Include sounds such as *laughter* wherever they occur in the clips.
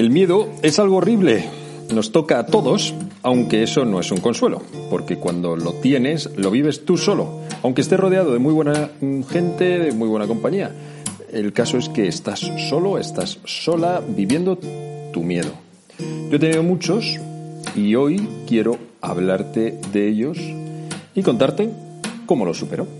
El miedo es algo horrible. Nos toca a todos, aunque eso no es un consuelo, porque cuando lo tienes, lo vives tú solo, aunque estés rodeado de muy buena gente, de muy buena compañía. El caso es que estás solo, estás sola, viviendo tu miedo. Yo he tenido muchos y hoy quiero hablarte de ellos y contarte cómo los supero.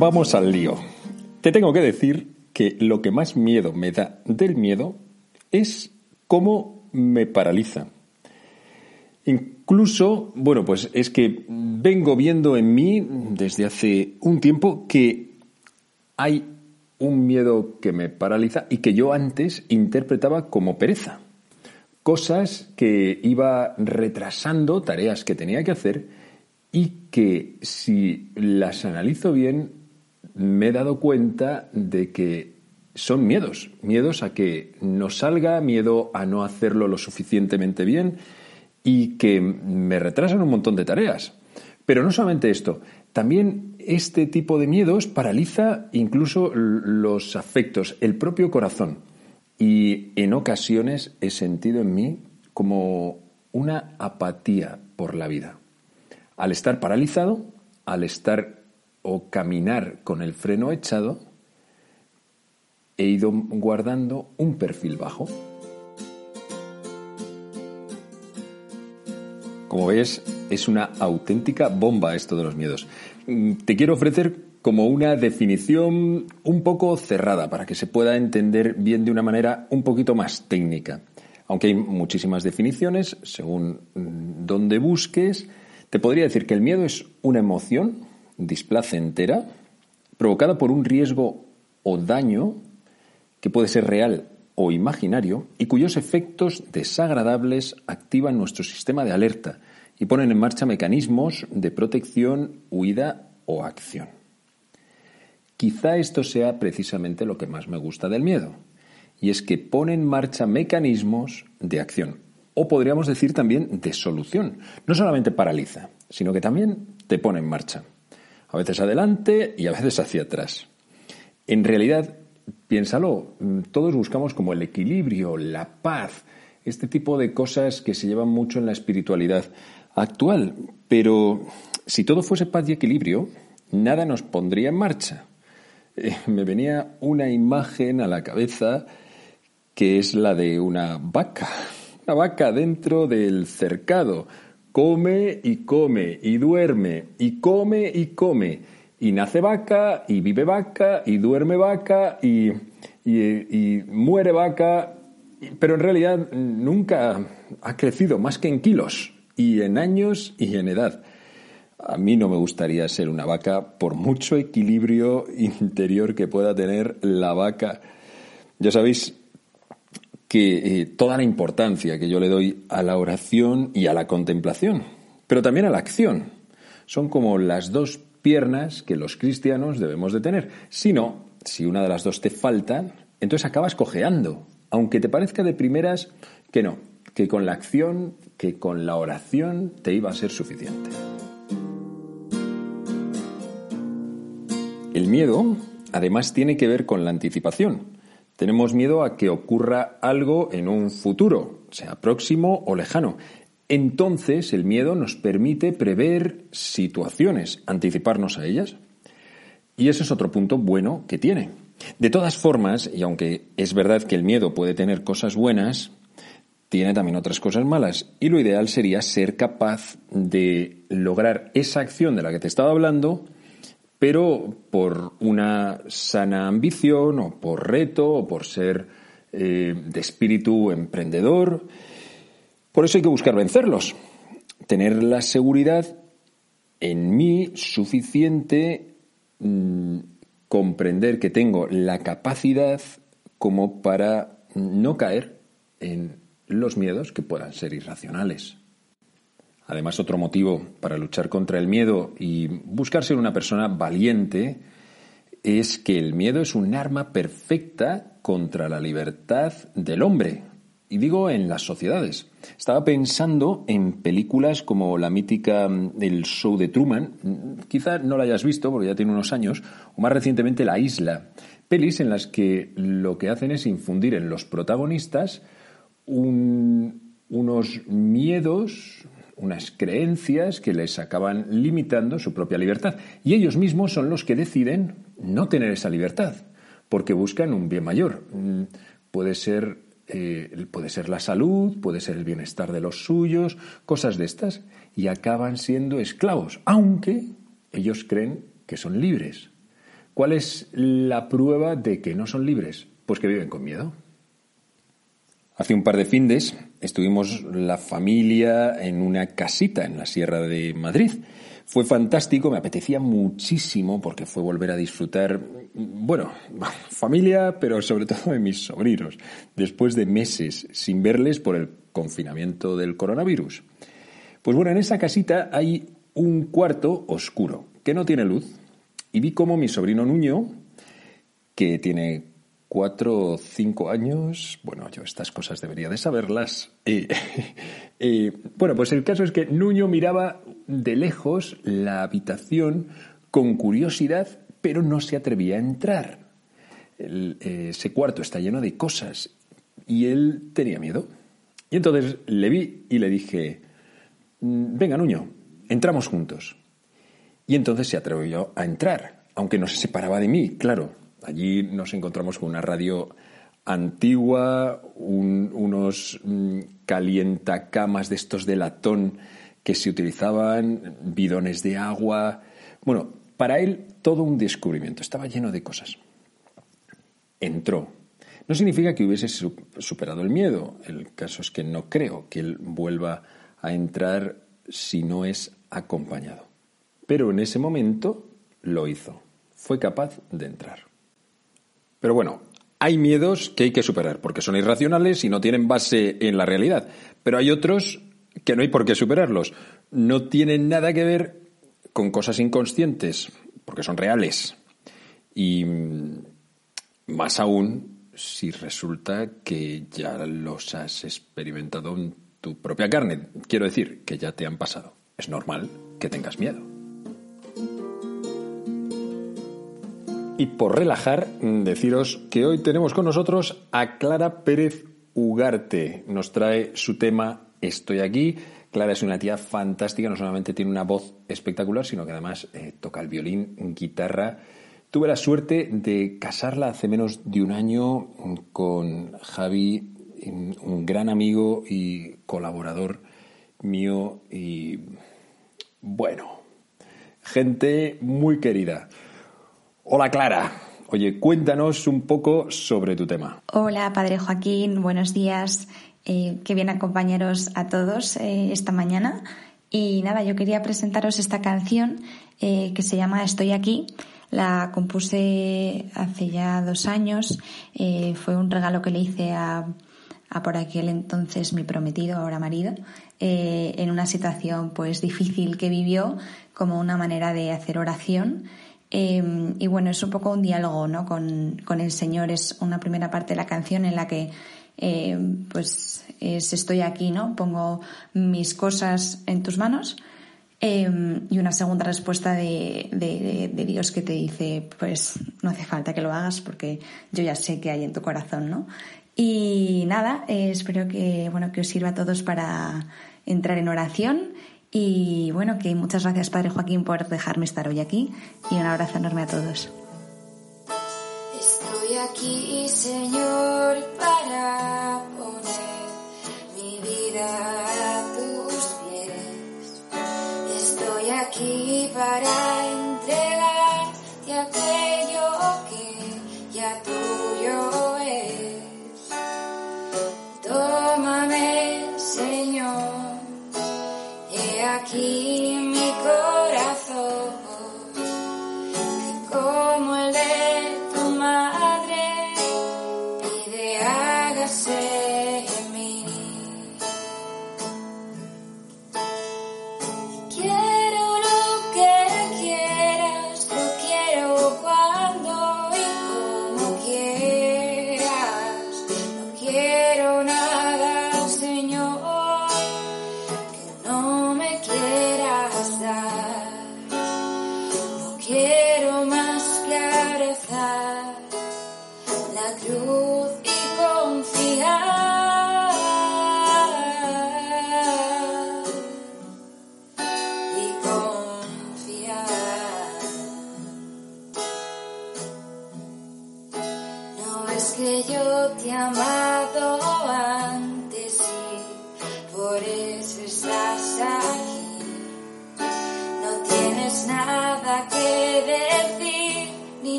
Vamos al lío. Te tengo que decir que lo que más miedo me da del miedo es cómo me paraliza. Incluso, bueno, pues es que vengo viendo en mí desde hace un tiempo que hay un miedo que me paraliza y que yo antes interpretaba como pereza. Cosas que iba retrasando, tareas que tenía que hacer y que si las analizo bien me he dado cuenta de que son miedos, miedos a que no salga, miedo a no hacerlo lo suficientemente bien y que me retrasan un montón de tareas. Pero no solamente esto, también este tipo de miedos paraliza incluso los afectos, el propio corazón. Y en ocasiones he sentido en mí como una apatía por la vida al estar paralizado, al estar o caminar con el freno echado, he ido guardando un perfil bajo. Como ves, es una auténtica bomba esto de los miedos. Mm, te quiero ofrecer como una definición un poco cerrada para que se pueda entender bien de una manera un poquito más técnica. Aunque hay muchísimas definiciones, según mm, donde busques, te podría decir que el miedo es una emoción displacentera provocada por un riesgo o daño que puede ser real o imaginario y cuyos efectos desagradables activan nuestro sistema de alerta y ponen en marcha mecanismos de protección, huida o acción. Quizá esto sea precisamente lo que más me gusta del miedo, y es que pone en marcha mecanismos de acción o podríamos decir también de solución. No solamente paraliza, sino que también te pone en marcha. A veces adelante y a veces hacia atrás. En realidad, piénsalo, todos buscamos como el equilibrio, la paz, este tipo de cosas que se llevan mucho en la espiritualidad actual. Pero si todo fuese paz y equilibrio, nada nos pondría en marcha. Eh, me venía una imagen a la cabeza que es la de una vaca vaca dentro del cercado. Come y come y duerme y come y come. Y nace vaca y vive vaca y duerme vaca y, y, muere vaca. Pero en realidad nunca ha crecido más que en kilos y en años y en edad. A mí no me gustaría ser una vaca por mucho equilibrio interior que pueda tener la vaca. Ya sabéis, que eh, toda la importancia que yo le doy a la oración y a la contemplación, pero también a la acción. Son como las dos piernas que los cristianos debemos de tener. Si no, si una de las dos te falta, entonces acabas cojeando, aunque te parezca de primeras que no, que con la acción, que con la oración te iba a ser suficiente. El miedo, además, tiene que ver con la anticipación. Tenemos miedo a que ocurra algo en un futuro, sea próximo o lejano. Entonces el miedo nos permite prever situaciones, anticiparnos a ellas. Y ese es otro punto bueno que tiene. De todas formas, y aunque es verdad que el miedo puede tener cosas buenas, tiene también otras cosas malas. Y lo ideal sería ser capaz de lograr esa acción de la que te estaba hablando, pero por una sana ambición o por reto o por ser eh, de espíritu emprendedor. Por eso hay que buscar vencerlos. Tener la seguridad en mí suficiente, mm, comprender que tengo la capacidad como para no caer en los miedos que puedan ser irracionales. Además, otro motivo para luchar contra el miedo y buscar ser una persona valiente es que el miedo es un arma perfecta contra la libertad del hombre. Y digo en las sociedades. Estaba pensando en películas como la mítica El show de Truman. Quizá no la hayas visto porque ya tiene unos años. O más recientemente La isla. Pelis en las que lo que hacen es infundir en los protagonistas unos miedos, unas creencias que les acaban limitando su propia libertad. Y ellos mismos son los que deciden no tener esa libertad, porque buscan un bien mayor. Mm, puede ser, eh, puede ser la salud, puede ser el bienestar de los suyos, cosas de estas, y acaban siendo esclavos, aunque ellos creen que son libres. ¿Cuál es la prueba de que no son libres? Pues que viven con miedo. Hace un par de findes estuvimos la familia en una casita en la Sierra de Madrid. Fue fantástico, me apetecía muchísimo porque fue volver a disfrutar, bueno, *laughs* familia, pero sobre todo de mis sobrinos, después de meses sin verles por el confinamiento del coronavirus. Pues bueno, en esa casita hay un cuarto oscuro que no tiene luz y vi cómo mi sobrino Nuño, que tiene cuatro o cinco años. Bueno, yo estas cosas debería de saberlas. *laughs* bueno, pues el caso es que Nuño miraba de lejos la habitación con curiosidad, pero no se atrevía a entrar. ese cuarto está lleno de cosas y él tenía miedo. Y entonces le vi y le dije, mm, venga Nuño, entramos juntos. Y entonces se atrevió a entrar, aunque no se separaba de mí, claro, Allí nos encontramos con una radio antigua, unos mm, calientacamas de estos de latón que se utilizaban, bidones de agua. Bueno, para él todo un descubrimiento, estaba lleno de cosas. Entró. No significa que hubiese superado el miedo, el caso es que no creo que él vuelva a entrar si no es acompañado. Pero en ese momento lo hizo, fue capaz de entrar. Pero bueno, hay miedos que hay que superar porque son irracionales y no tienen base en la realidad. Pero hay otros que no hay por qué superarlos. No tienen nada que ver con cosas inconscientes porque son reales. Y mm, más aún si resulta que ya los has experimentado en tu propia carne. Quiero decir, que ya te han pasado. Es normal que tengas miedo. Y por relajar, deciros que hoy tenemos con nosotros a Clara Pérez Ugarte. Nos trae su tema Estoy aquí. Clara es una tía fantástica, no solamente tiene una voz espectacular, sino que además eh, toca el violín, guitarra. Tuve la suerte de casarla hace menos de un año con Javi, un gran amigo y colaborador mío y bueno, gente muy querida. Hola Clara. Oye, cuéntanos un poco sobre tu tema. Hola, Padre Joaquín, buenos días. Eh, qué bien acompañaros a todos eh, esta mañana. Y nada, yo quería presentaros esta canción eh, que se llama Estoy aquí. La compuse hace ya dos años. fue un regalo que le hice a, a por aquel entonces mi prometido, ahora marido, en una situación pues difícil que vivió como una manera de hacer oración Em, y bueno, es un poco un diálogo ¿no? con, el Señor. Es una primera parte de la canción en la que em, pues es estoy aquí, ¿no? Pongo mis cosas en tus manos. Em, y una segunda respuesta de, de, Dios que te dice, pues no hace falta que lo hagas porque yo ya sé que hay en tu corazón, ¿no? Y nada, eh, espero que, bueno, que os sirva a todos para entrar en oración y bueno, que muchas gracias Padre Joaquín por dejarme estar hoy aquí y un abrazo enorme a todos. Estoy aquí, Señor, para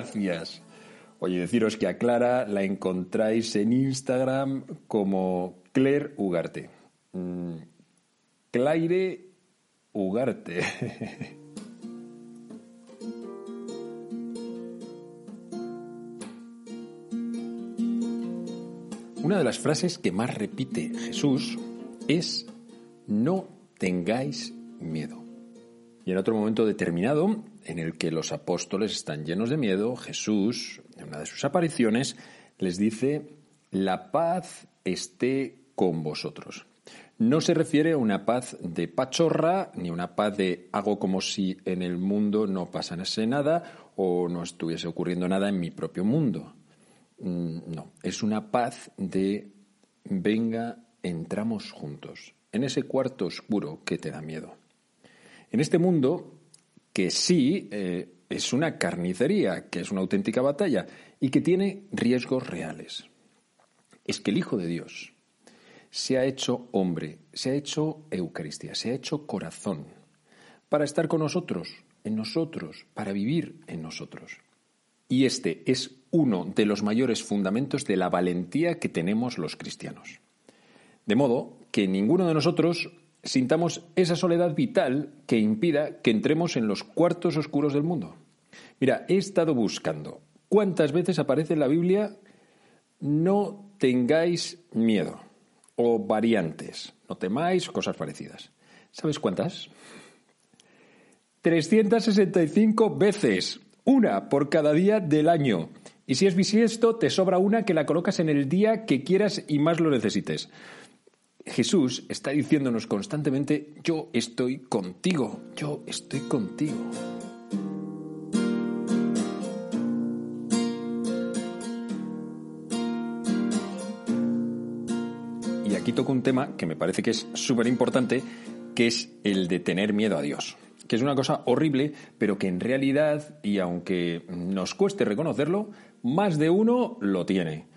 gracias. Oye, deciros que a Clara la encontráis en Instagram como Claire Ugarte. Mm, Claire Ugarte. *laughs* Una de las frases que más repite Jesús es no tengáis miedo. Y en otro momento determinado, en el que los apóstoles están llenos de miedo, Jesús, en una de sus apariciones, les dice, la paz esté con vosotros. No se refiere a una paz de pachorra, ni una paz de hago como si en el mundo no pasase nada o no estuviese ocurriendo nada en mi propio mundo. Mm, No, es una paz de venga, entramos juntos, en ese cuarto oscuro que te da miedo. En este mundo, que sí eh, es una carnicería, que es una auténtica batalla y que tiene riesgos reales. Es que el Hijo de Dios se ha hecho hombre, se ha hecho Eucaristía, se ha hecho corazón, para estar con nosotros, en nosotros, para vivir en nosotros. Y este es uno de los mayores fundamentos de la valentía que tenemos los cristianos. De modo que ninguno de nosotros sintamos esa soledad vital que impida que entremos en los cuartos oscuros del mundo. Mira, he estado buscando cuántas veces aparece en la Biblia no tengáis miedo o variantes, no temáis, cosas parecidas. ¿Sabes cuántas? 365 veces, una por cada día del año. Y si es bisiesto, te sobra una que la colocas en el día que quieras y más lo necesites. Jesús está diciéndonos constantemente, yo estoy contigo, yo estoy contigo. Y aquí toco un tema que me parece que es súper importante, que es el de tener miedo a Dios. Que es una cosa horrible, pero que en realidad, y aunque nos cueste reconocerlo, más de uno lo tiene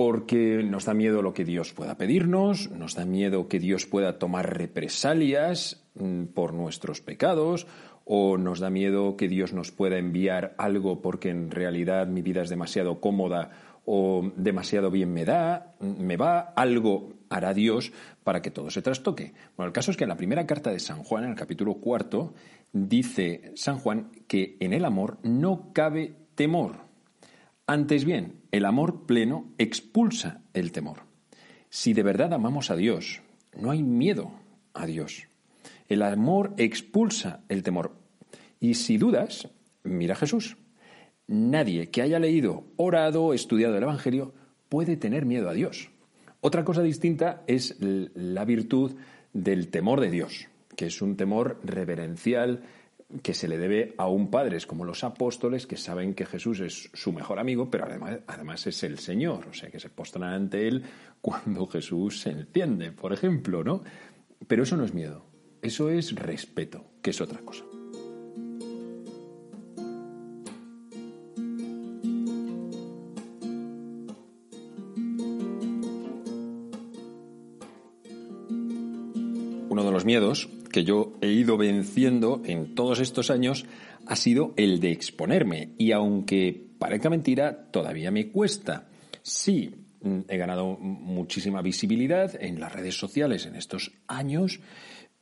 porque nos da miedo lo que Dios pueda pedirnos, nos da miedo que Dios pueda tomar represalias mm, por nuestros pecados, o nos da miedo que Dios nos pueda enviar algo porque en realidad mi vida es demasiado cómoda o demasiado bien me da, me va, algo hará Dios para que todo se trastoque. Bueno, el caso es que en la primera carta de San Juan, en el capítulo cuarto, dice San Juan que en el amor no cabe temor. Antes bien, el amor pleno expulsa el temor. Si de verdad amamos a Dios, no hay miedo a Dios. El amor expulsa el temor. Y si dudas, mira a Jesús. Nadie que haya leído, orado, estudiado el Evangelio puede tener miedo a Dios. Otra cosa distinta es la virtud del temor de Dios, que es un temor reverencial que se le debe a un padre, es como los apóstoles que saben que Jesús es su mejor amigo, pero además, además es el Señor, o sea que se postran ante él cuando Jesús se enciende, por ejemplo, ¿no? Pero eso no es miedo, eso es respeto, que es otra cosa. Uno de los miedos que yo he ido venciendo en todos estos años ha sido el de exponerme. Y aunque parezca mentira, todavía me cuesta. Sí, he ganado muchísima visibilidad en las redes sociales en estos años,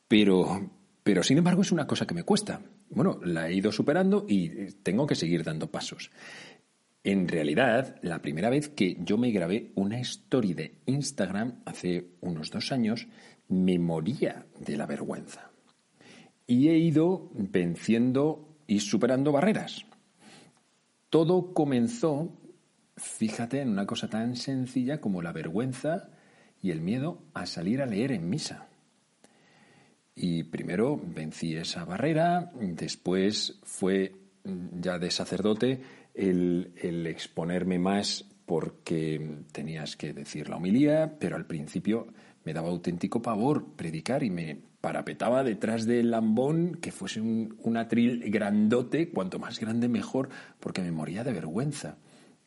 pero, pero sin embargo es una cosa que me cuesta. Bueno, la he ido superando y tengo que seguir dando pasos. En realidad, la primera vez que yo me grabé una story de Instagram hace unos dos años, me moría de la vergüenza. Y he ido venciendo y superando barreras. Todo comenzó, fíjate, en una cosa tan sencilla como la vergüenza y el miedo a salir a leer en misa. Y primero vencí esa barrera, después fue ya de sacerdote el, el exponerme más porque tenías que decir la homilía, pero al principio me daba auténtico pavor predicar y me parapetaba detrás del lambón que fuese un, atril grandote, cuanto más grande mejor, porque me moría de vergüenza.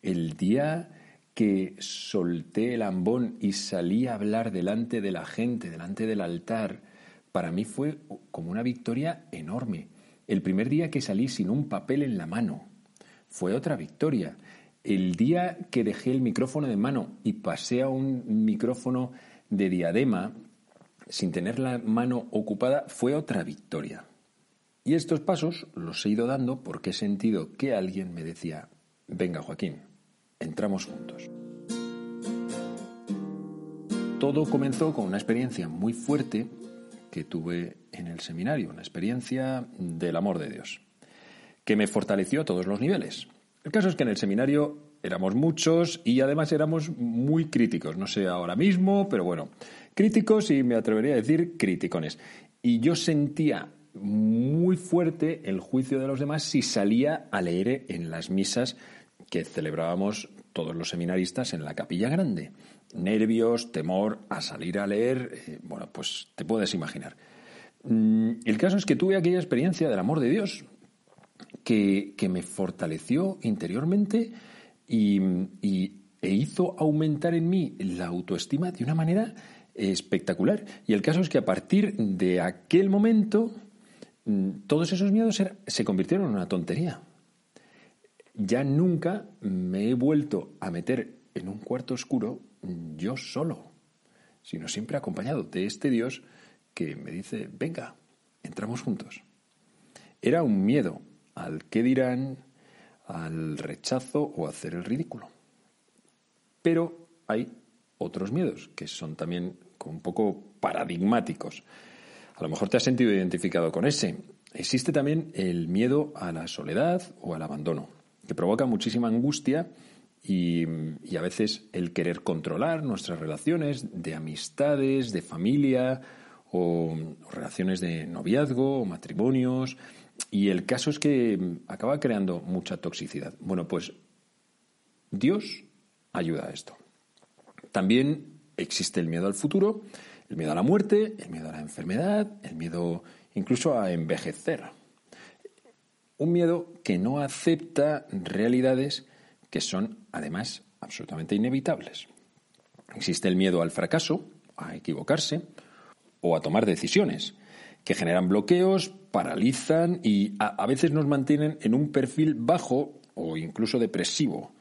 El día que solté el lambón y salí a hablar delante de la gente, delante del altar, para mí fue como una victoria enorme. El primer día que salí sin un papel en la mano fue otra victoria. El día que dejé el micrófono de mano y pasé a un micrófono de diadema sin tener la mano ocupada fue otra victoria. Y estos pasos los he ido dando porque he sentido que alguien me decía, venga Joaquín, entramos juntos. Todo comenzó con una experiencia muy fuerte que tuve en el seminario, una experiencia del amor de Dios, que me fortaleció a todos los niveles. El caso es que en el seminario éramos muchos y además éramos muy críticos. No sé ahora mismo, pero bueno, críticos y me atrevería a decir criticones. Y yo sentía muy fuerte el juicio de los demás si salía a leer en las misas que celebrábamos todos los seminaristas en la capilla grande. Nervios, temor a salir a leer, eh, bueno, pues te puedes imaginar. Mm, el caso es que tuve aquella experiencia del amor de Dios que, me fortaleció interiormente y, e hizo aumentar en mí la autoestima de una manera espectacular. Y el caso es que a partir de aquel momento, mm, todos esos miedos se convirtieron en una tontería. Ya nunca me he vuelto a meter en un cuarto oscuro yo solo, sino siempre acompañado de este Dios que me dice, venga, entramos juntos. Era un miedo al qué dirán, al rechazo o hacer el ridículo. Pero hay otros miedos que son también un poco paradigmáticos. A lo mejor te has sentido identificado con ese. Existe también el miedo a la soledad o al abandono, que provoca muchísima angustia y, y, a veces el querer controlar nuestras relaciones de amistades, de familia o relaciones de noviazgo o matrimonios y el caso es que acaba creando mucha toxicidad. Bueno, pues Dios ayuda a esto. También existe el miedo al futuro, el miedo a la muerte, el miedo a la enfermedad, el miedo incluso a envejecer. Un miedo que no acepta realidades que son además absolutamente inevitables. Existe el miedo al fracaso, a equivocarse o a tomar decisiones que generan bloqueos, paralizan y a, veces nos mantienen en un perfil bajo o incluso depresivo,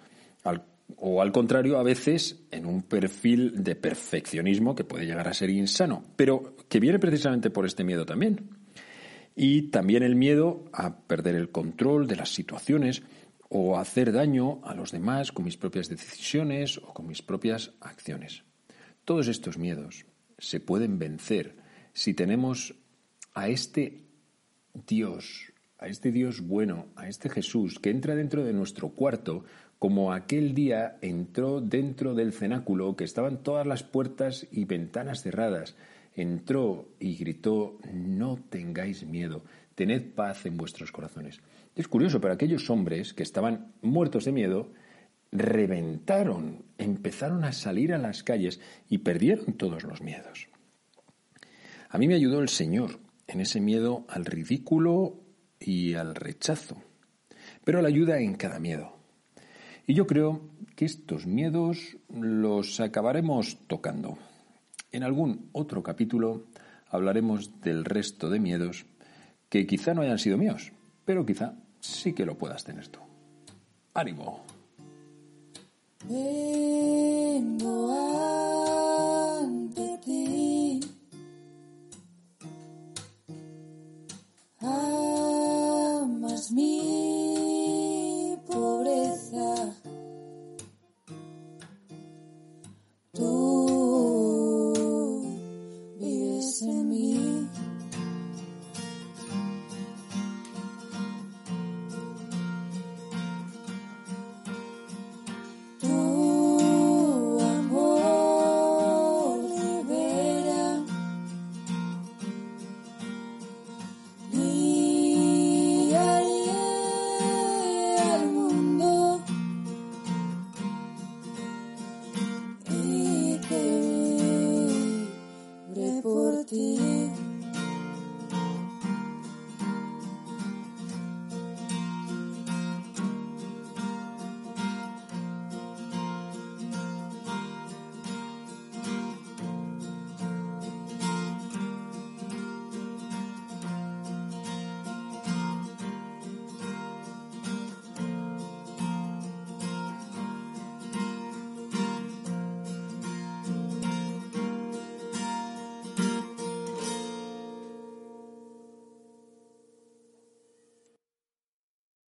o al contrario, a veces en un perfil de perfeccionismo que puede llegar a ser insano, pero que viene precisamente por este miedo también. Y también el miedo a perder el control de las situaciones o a hacer daño a los demás con mis propias decisiones o con mis propias acciones. Todos estos miedos se pueden vencer si tenemos a este Dios, a este Dios bueno, a este Jesús que entra dentro de nuestro cuarto como aquel día entró dentro del cenáculo que estaban todas las puertas y ventanas cerradas. Entró y gritó, no tengáis miedo, tened paz en vuestros corazones. Es curioso, pero aquellos hombres que estaban muertos de miedo, reventaron, empezaron a salir a las calles y perdieron todos los miedos. A mí me ayudó el Señor en ese miedo al ridículo y al rechazo, pero la ayuda en cada miedo. Y yo creo que estos miedos los acabaremos tocando. En algún otro capítulo hablaremos del resto de miedos que quizá no hayan sido míos, pero quizá sí que lo puedas tener tú. ¡Ánimo! Por ti.